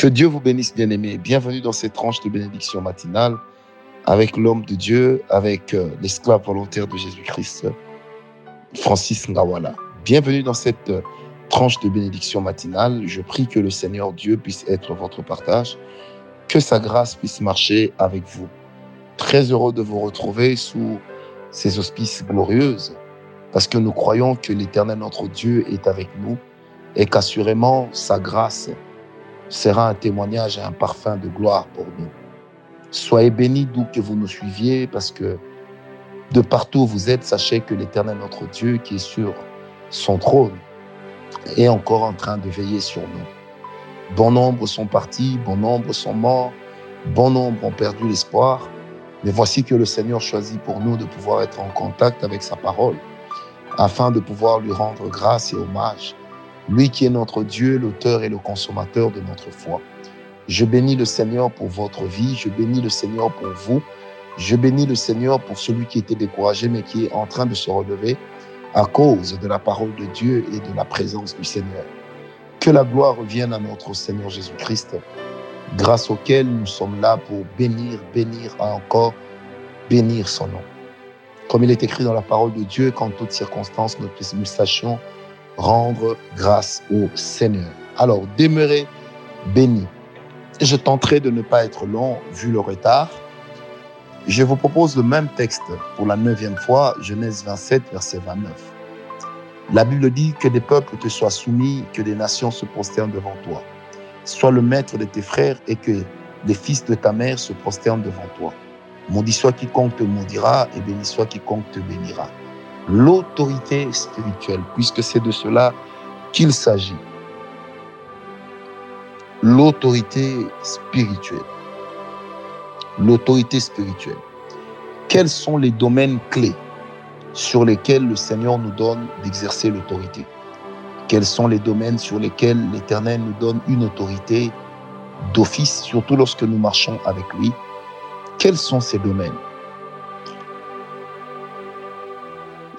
Que Dieu vous bénisse, bien-aimés. Bienvenue dans cette tranche de bénédiction matinale avec l'homme de Dieu, avec euh, l'esclave volontaire de Jésus-Christ, Francis Ngawala. Bienvenue dans cette euh, tranche de bénédiction matinale. Je prie que le Seigneur Dieu puisse être votre partage, que sa grâce puisse marcher avec vous. Très heureux de vous retrouver sous ces auspices glorieuses, parce que nous croyons que l'Éternel notre Dieu est avec nous et qu'assurément sa grâce sera un témoignage et un parfum de gloire pour nous. Soyez bénis d'où que vous nous suiviez, parce que de partout où vous êtes, sachez que l'Éternel notre Dieu, qui est sur son trône, est encore en train de veiller sur nous. Bon nombre sont partis, bon nombre sont morts, bon nombre ont perdu l'espoir, mais voici que le Seigneur choisit pour nous de pouvoir être en contact avec sa parole, afin de pouvoir lui rendre grâce et hommage lui qui est notre Dieu, l'auteur et le consommateur de notre foi. Je bénis le Seigneur pour votre vie, je bénis le Seigneur pour vous, je bénis le Seigneur pour celui qui était découragé mais qui est en train de se relever à cause de la parole de Dieu et de la présence du Seigneur. Que la gloire revienne à notre Seigneur Jésus-Christ, grâce auquel nous sommes là pour bénir, bénir encore, bénir son nom. Comme il est écrit dans la parole de Dieu, qu'en toutes circonstances, nous sachions rendre grâce au Seigneur. Alors, demeurez bénis. Je tenterai de ne pas être long vu le retard. Je vous propose le même texte pour la neuvième fois, Genèse 27, verset 29. La Bible dit que des peuples te soient soumis, que des nations se prosternent devant toi. Sois le maître de tes frères et que les fils de ta mère se prosternent devant toi. Maudit soit quiconque te maudira et béni soit quiconque te bénira l'autorité spirituelle, puisque c'est de cela qu'il s'agit. L'autorité spirituelle. L'autorité spirituelle. Quels sont les domaines clés sur lesquels le Seigneur nous donne d'exercer l'autorité? Quels sont les domaines sur lesquels l'Éternel nous donne une autorité d'office, surtout lorsque nous marchons avec lui? Quels sont ces domaines?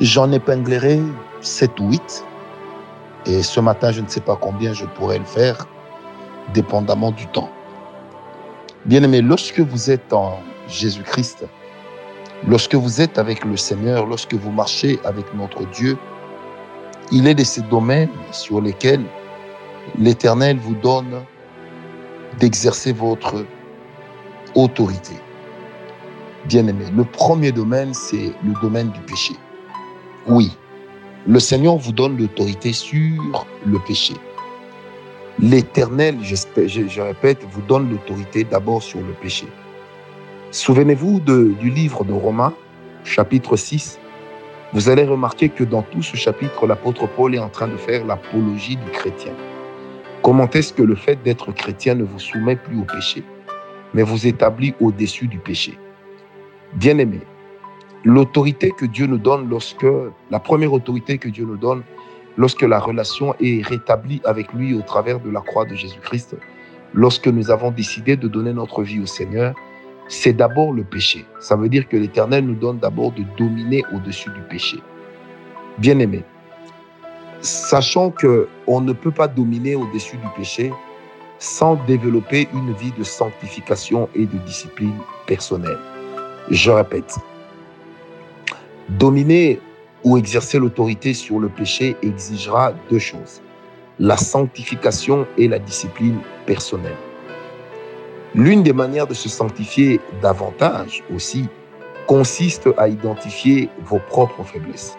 J'en épinglerai 7 ou 8. Et ce matin, je ne sais pas combien je pourrais le faire, dépendamment du temps. Bien aimé, lorsque vous êtes en Jésus-Christ, lorsque vous êtes avec le Seigneur, lorsque vous marchez avec notre Dieu, il est de ces domaines sur lesquels l'Éternel vous donne d'exercer votre autorité. Bien aimé, le premier domaine, c'est le domaine du péché. Oui, le Seigneur vous donne l'autorité sur le péché. L'Éternel, je, répète, vous donne l'autorité d'abord sur le péché. Souvenez-vous du livre de Romains, chapitre 6. Vous allez remarquer que dans tout ce chapitre, l'apôtre Paul est en train de faire l'apologie du chrétien. Comment est-ce que le fait d'être chrétien ne vous soumet plus au péché, mais vous établit au-dessus du péché? Bien aimé, l'autorité que Dieu nous donne lorsque, la première autorité que Dieu nous donne lorsque la relation est rétablie avec lui au travers de la croix de Jésus-Christ, lorsque nous avons décidé de donner notre vie au Seigneur, c'est d'abord le péché. Ça veut dire que l'Éternel nous donne d'abord de dominer au-dessus du péché. Bien aimé, sachant que on ne peut pas dominer au-dessus du péché sans développer une vie de sanctification et de discipline personnelle. Je répète, Dominer ou exercer l'autorité sur le péché exigera deux choses, la sanctification et la discipline personnelle. L'une des manières de se sanctifier davantage aussi consiste à identifier vos propres faiblesses.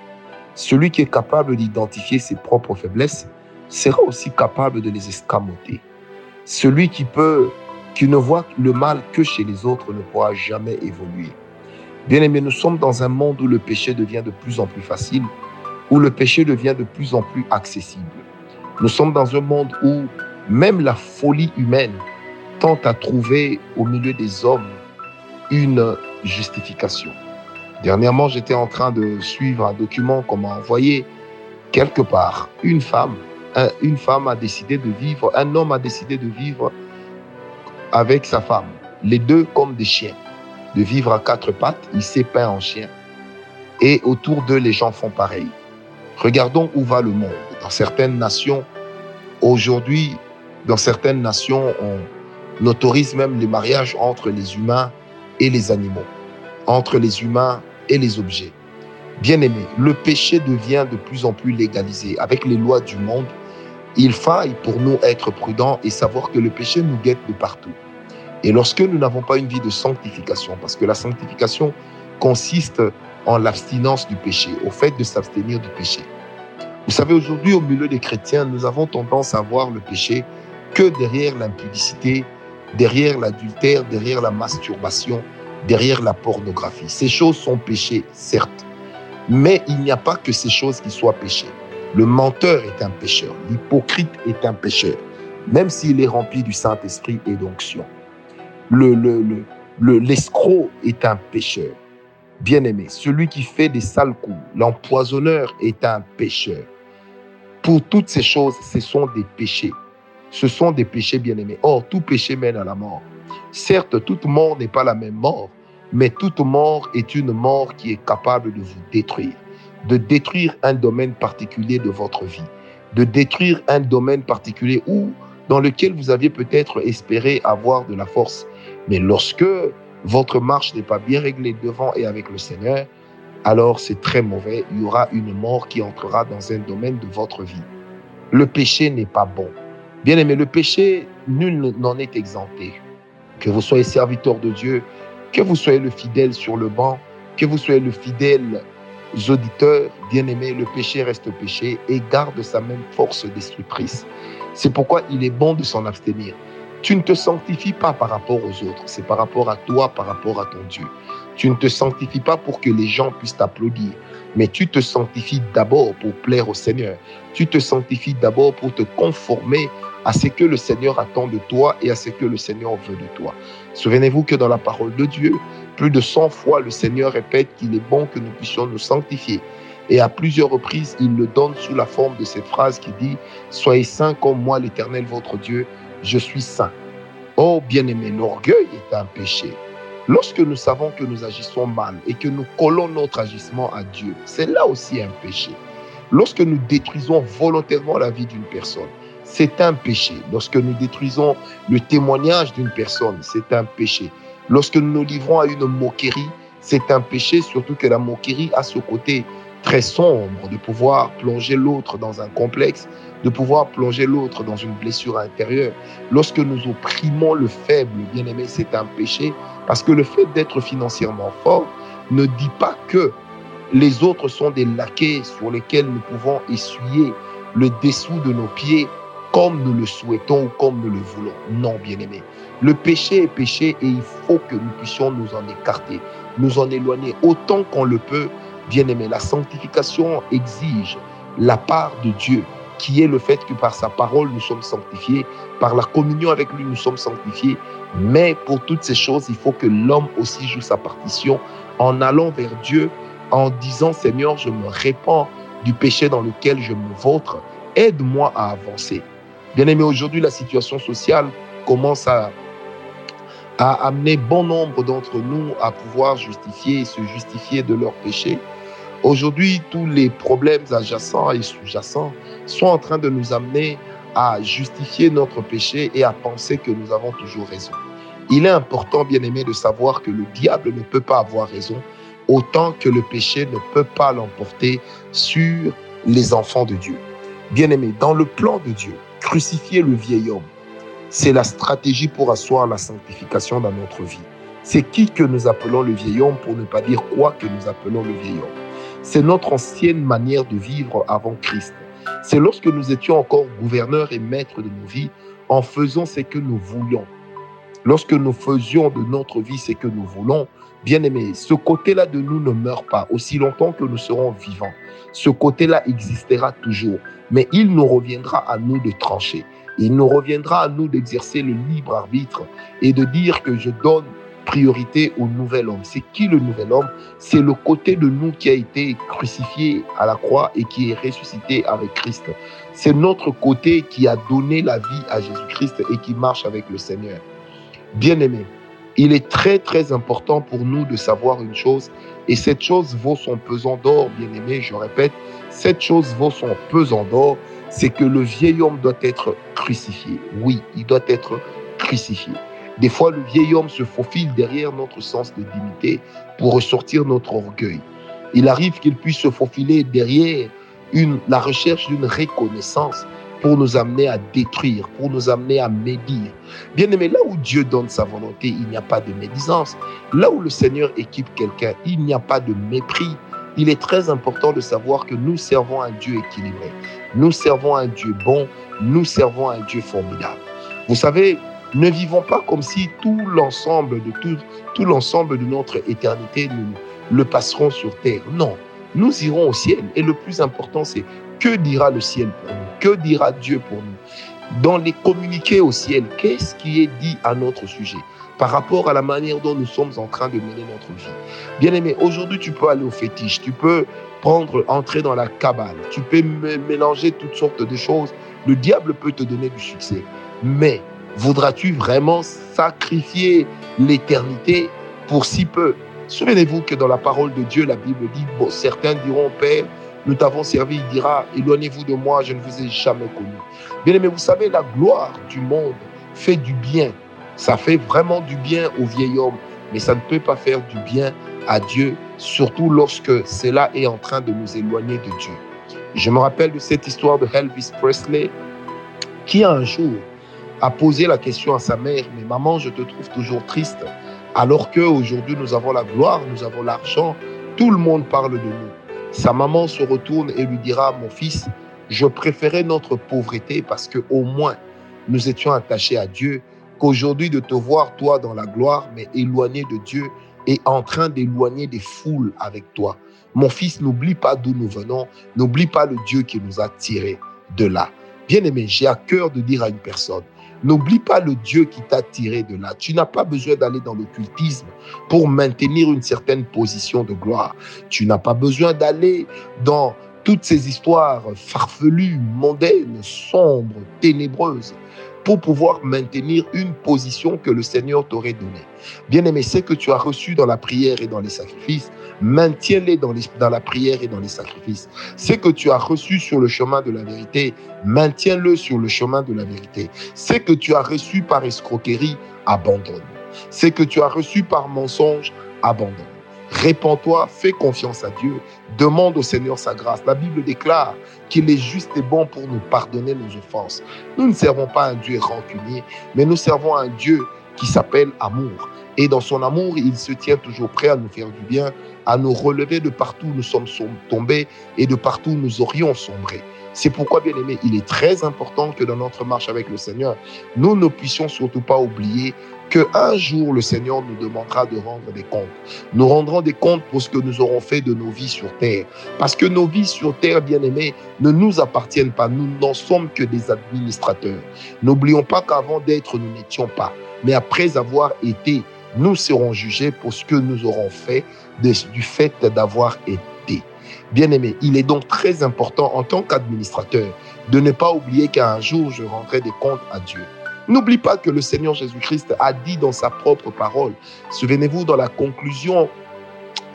Celui qui est capable d'identifier ses propres faiblesses sera aussi capable de les escamoter. Celui qui ne voit le mal que chez les autres ne pourra jamais évoluer. Bien aimé, nous sommes dans un monde où le péché devient de plus en plus facile, où le péché devient de plus en plus accessible. Nous sommes dans un monde où même la folie humaine tente à trouver au milieu des hommes une justification. Dernièrement, j'étais en train de suivre un document qu'on m'a envoyé quelque part. Une femme, une femme a décidé de vivre, un homme a décidé de vivre avec sa femme, les deux comme des chiens de vivre à quatre pattes, il s'est peint en chien. Et autour d'eux, les gens font pareil. Regardons où va le monde. Dans certaines nations, aujourd'hui, Dans certaines nations, on autorise même les mariages entre les humains et les animaux, entre les humains et les objets. Bien-aimé, le péché devient de plus en plus légalisé. Avec les lois du monde, il faille pour nous être prudents et savoir que le péché nous guette de partout. Et lorsque nous n'avons pas une vie de sanctification, parce que la sanctification consiste en l'abstinence du péché, au fait de s'abstenir du péché. Vous savez, aujourd'hui, au milieu des chrétiens, nous avons tendance à voir le péché que derrière l'impudicité, derrière l'adultère, derrière la masturbation, derrière la pornographie. Ces choses sont péchées, certes, mais il n'y a pas que ces choses qui soient péchées. Le menteur est un pécheur, l'hypocrite est un pécheur, même s'il est rempli du Saint-Esprit et d'onction. Le, le, le, l'escroc est un pécheur. Bien-aimé, celui qui fait des sales coups, l'empoisonneur est un pécheur. Pour toutes ces choses, ce sont des péchés. Ce sont des péchés bien-aimés. Or, tout péché mène à la mort. Certes, toute mort n'est pas la même mort, mais toute mort est une mort qui est capable de vous détruire, de détruire un domaine particulier de votre vie, de détruire un domaine particulier où, dans lequel vous aviez peut-être espéré avoir de la force. Mais lorsque votre marche n'est pas bien réglée devant et avec le Seigneur, alors c'est très mauvais. Il y aura une mort qui entrera dans un domaine de votre vie. Le péché n'est pas bon. Bien aimé, le péché, nul n'en est exempté. Que vous soyez serviteur de Dieu, que vous soyez le fidèle sur le banc, que vous soyez le fidèle auditeur, bien aimé, le péché reste péché et garde sa même force destructrice. C'est pourquoi il est bon de s'en abstenir. Tu ne te sanctifies pas par rapport aux autres, c'est par rapport à toi, par rapport à ton Dieu. Tu ne te sanctifies pas pour que les gens puissent t'applaudir, mais tu te sanctifies d'abord pour plaire au Seigneur. Tu te sanctifies d'abord pour te conformer à ce que le Seigneur attend de toi et à ce que le Seigneur veut de toi. Souvenez-vous que dans la parole de Dieu, plus de 100 fois, le Seigneur répète qu'il est bon que nous puissions nous sanctifier. Et à plusieurs reprises, il le donne sous la forme de cette phrase qui dit, Soyez saints comme moi, l'Éternel, votre Dieu, je suis saint. Oh bien-aimé, l'orgueil est un péché. Lorsque nous savons que nous agissons mal et que nous collons notre agissement à Dieu, c'est là aussi un péché. Lorsque nous détruisons volontairement la vie d'une personne, c'est un péché. Lorsque nous détruisons le témoignage d'une personne, c'est un péché. Lorsque nous nous livrons à une moquerie, c'est un péché, surtout que la moquerie a ce côté très sombre de pouvoir plonger l'autre dans un complexe, de pouvoir plonger l'autre dans une blessure intérieure. Lorsque nous opprimons le faible, bien aimé, c'est un péché, parce que le fait d'être financièrement fort ne dit pas que les autres sont des laquais sur lesquels nous pouvons essuyer le dessous de nos pieds comme nous le souhaitons ou comme nous le voulons. Non, bien-aimé. Le péché est péché et il faut que nous puissions nous en écarter, nous en éloigner autant qu'on le peut. Bien-aimé, la sanctification exige la part de Dieu, qui est le fait que par sa parole nous sommes sanctifiés, par la communion avec lui nous sommes sanctifiés. Mais pour toutes ces choses, il faut que l'homme aussi joue sa partition en allant vers Dieu, en disant Seigneur, je me répands du péché dans lequel je me vautre, aide-moi à avancer. Bien aimé, aujourd'hui, la situation sociale commence à, à amener bon nombre d'entre nous à pouvoir justifier et se justifier de leurs péchés. Aujourd'hui, tous les problèmes adjacents et sous-jacents sont en train de nous amener à justifier notre péché et à penser que nous avons toujours raison. Il est important, bien aimé, de savoir que le diable ne peut pas avoir raison, autant que le péché ne peut pas l'emporter sur les enfants de Dieu. Bien aimé, dans le plan de Dieu, Crucifier le vieil homme, c'est la stratégie pour asseoir la sanctification dans notre vie. C'est qui que nous appelons le vieil homme pour ne pas dire quoi que nous appelons le vieil homme. C'est notre ancienne manière de vivre avant Christ. C'est lorsque nous étions encore gouverneurs et maîtres de nos vies en faisant ce que nous voulions. Lorsque nous faisions de notre vie ce que nous voulons, bien aimé, ce côté-là de nous ne meurt pas aussi longtemps que nous serons vivants. Ce côté-là existera toujours mais il nous reviendra à nous de trancher. Il nous reviendra à nous d'exercer le libre arbitre et de dire que je donne priorité au nouvel homme. C'est qui le nouvel homme? C'est le côté de nous qui a été crucifié à la croix et qui est ressuscité avec Christ. C'est notre côté qui a donné la vie à Jésus-Christ et qui marche avec le Seigneur. Bien-aimé, Il est très très important pour nous de savoir une chose, et cette chose vaut son pesant d'or, bien aimé, je répète, cette chose vaut son pesant d'or, c'est que le vieil homme doit être crucifié. Oui, il doit être crucifié. Des fois, le vieil homme se faufile derrière notre sens de dignité pour ressortir notre orgueil. Il arrive qu'il puisse se faufiler derrière la recherche d'une reconnaissance pour nous amener à détruire, pour nous amener à médire. Bien aimé, là où Dieu donne sa volonté, il n'y a pas de médisance. Là où le Seigneur équipe quelqu'un, il n'y a pas de mépris. Il est très important de savoir que nous servons un Dieu équilibré. Nous servons un Dieu bon. Nous servons un Dieu formidable. Vous savez, ne vivons pas comme si tout l'ensemble de tout, l'ensemble de notre éternité nous le passerons sur terre. Non, nous irons au ciel. Et le plus important, c'est que dira le ciel pour nous? Que dira Dieu pour nous? Dans les communiqués au ciel, qu'est-ce qui est dit à notre sujet? Par rapport à la manière dont nous sommes en train de mener notre vie. Bien aimé, aujourd'hui, tu peux aller au fétiche, tu peux prendre, entrer dans la cabale, tu peux mélanger toutes sortes de choses. Le diable peut te donner du succès. Mais voudras-tu vraiment sacrifier l'éternité pour si peu? Souvenez-vous que dans la parole de Dieu, la Bible dit, certains diront, Père, nous t'avons servi, il dira, éloignez-vous de moi, je ne vous ai jamais connu. Bien aimé, vous savez, la gloire du monde fait du bien. Ça fait vraiment du bien au vieil homme, mais ça ne peut pas faire du bien à Dieu, surtout lorsque cela est en train de nous éloigner de Dieu. Je me rappelle de cette histoire de Elvis Presley, qui un jour a posé la question à sa mère, mais maman, je te trouve toujours triste, alors qu'aujourd'hui nous avons la gloire, nous avons l'argent, tout le monde parle de nous. Sa maman se retourne et lui dira, mon fils, je préférais notre pauvreté parce que au moins nous étions attachés à Dieu qu'aujourd'hui de te voir toi dans la gloire, mais éloigné de Dieu et en train d'éloigner des foules avec toi. Mon fils, n'oublie pas d'où nous venons, n'oublie pas le Dieu qui nous a tirés de là. Bien aimé, j'ai à cœur de dire à une personne, N'oublie pas le Dieu qui t'a tiré de là. Tu n'as pas besoin d'aller dans l'occultisme pour maintenir une certaine position de gloire. Tu n'as pas besoin d'aller dans toutes ces histoires farfelues, mondaines, sombres, ténébreuses pour pouvoir maintenir une position que le Seigneur t'aurait donnée. Bien aimé, ce que tu as reçu dans la prière et dans les sacrifices, maintiens-les dans, dans la prière et dans les sacrifices. Ce que tu as reçu sur le chemin de la vérité, maintiens-le sur le chemin de la vérité. Ce que tu as reçu par escroquerie, abandonne. Ce que tu as reçu par mensonge, abandonne. Répands-toi, fais confiance à Dieu, demande au Seigneur sa grâce. La Bible déclare qu'il est juste et bon pour nous pardonner nos offenses. Nous ne servons pas un Dieu rancunier, mais nous servons un Dieu qui s'appelle amour. Et dans son amour, il se tient toujours prêt à nous faire du bien, à nous relever de partout où nous sommes tombés et de partout où nous aurions sombré. C'est pourquoi, bien aimé, il est très important que dans notre marche avec le Seigneur, nous ne puissions surtout pas oublier que un jour le Seigneur nous demandera de rendre des comptes. Nous rendrons des comptes pour ce que nous aurons fait de nos vies sur terre. Parce que nos vies sur terre, bien aimés, ne nous appartiennent pas. Nous n'en sommes que des administrateurs. N'oublions pas qu'avant d'être, nous n'étions pas. Mais après avoir été, nous serons jugés pour ce que nous aurons fait du fait d'avoir été. Bien-aimé, il est donc très important en tant qu'administrateur de ne pas oublier qu'un jour je rendrai des comptes à Dieu. N'oublie pas que le Seigneur Jésus-Christ a dit dans sa propre parole. Souvenez-vous dans la conclusion,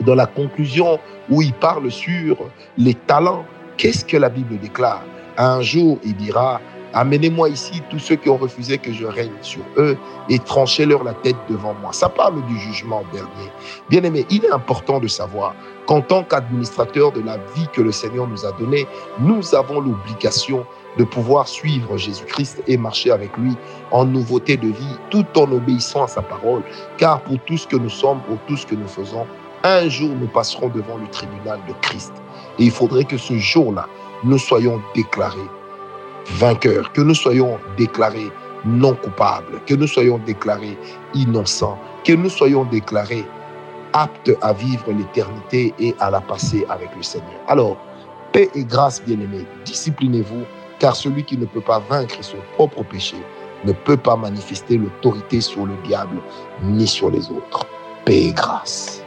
dans la conclusion où il parle sur les talents. Qu'est-ce que la Bible déclare? Un jour, il dira Amenez-moi ici tous ceux qui ont refusé que je règne sur eux et tranchez-leur la tête devant moi. Ça parle du jugement dernier. Bien aimé, il est important de savoir qu'en tant qu'administrateur de la vie que le Seigneur nous a donnée, nous avons l'obligation de pouvoir suivre Jésus-Christ et marcher avec lui en nouveauté de vie, tout en obéissant à sa parole. Car pour tout ce que nous sommes, pour tout ce que nous faisons, un jour nous passerons devant le tribunal de Christ. Et il faudrait que ce jour-là, nous soyons déclarés vainqueurs, que nous soyons déclarés non coupables, que nous soyons déclarés innocents, que nous soyons déclarés aptes à vivre l'éternité et à la passer avec le Seigneur. Alors, paix et grâce, bien-aimés, disciplinez-vous, car celui qui ne peut pas vaincre son propre péché ne peut pas manifester l'autorité sur le diable ni sur les autres. Paix et grâce.